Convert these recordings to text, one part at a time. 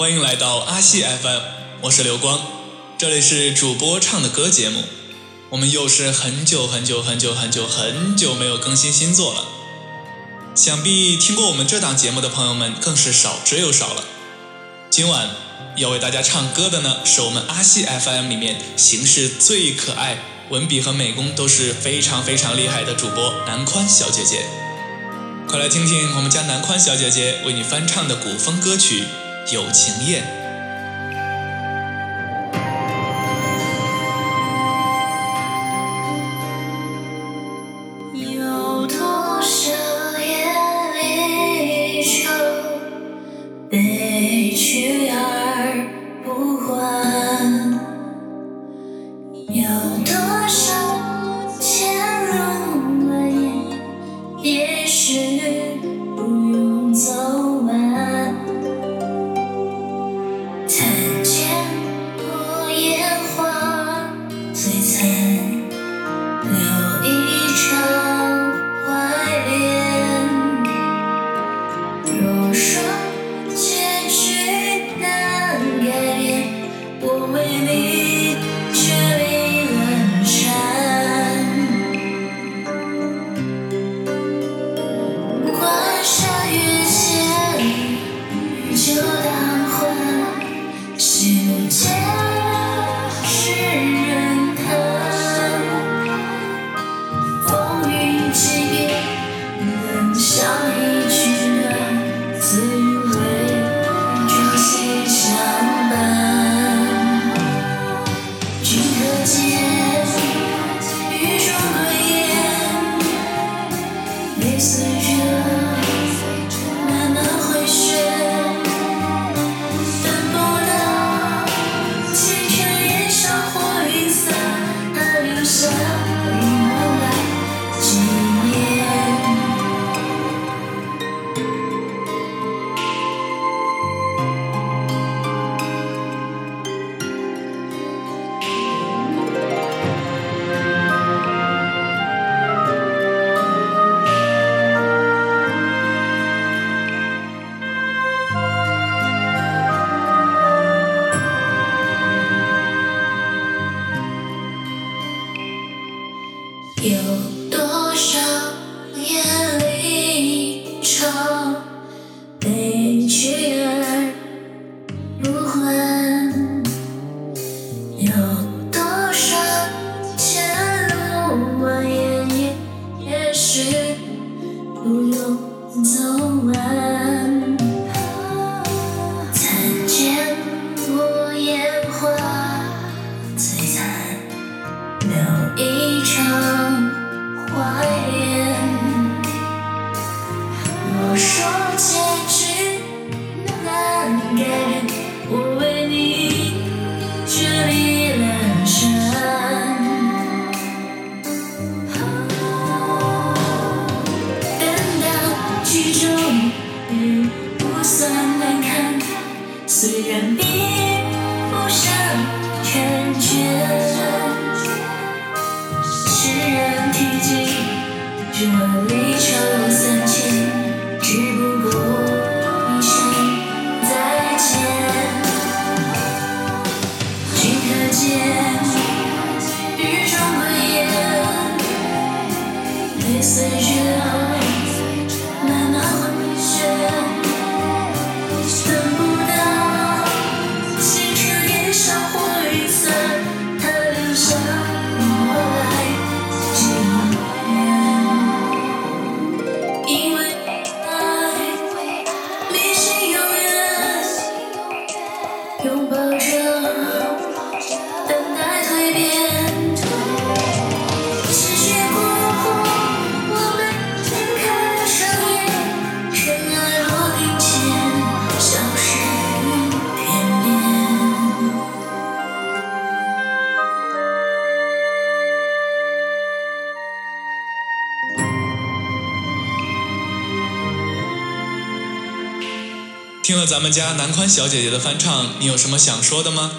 欢迎来到阿西 FM，我是刘光，这里是主播唱的歌节目。我们又是很久很久很久很久很久没有更新新作了，想必听过我们这档节目的朋友们更是少之又少了。今晚要为大家唱歌的呢，是我们阿西 FM 里面形式最可爱、文笔和美工都是非常非常厉害的主播南宽小姐姐。快来听听我们家南宽小姐姐为你翻唱的古风歌曲《有情夜》。有多少夜离愁，悲去而不还？有也不算难看，虽然比不上感觉。世人提及这离愁三千，只不拥抱着，等待蜕变。听了咱们家南宽小姐姐的翻唱，你有什么想说的吗？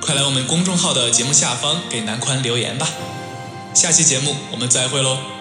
快来我们公众号的节目下方给南宽留言吧。下期节目我们再会喽。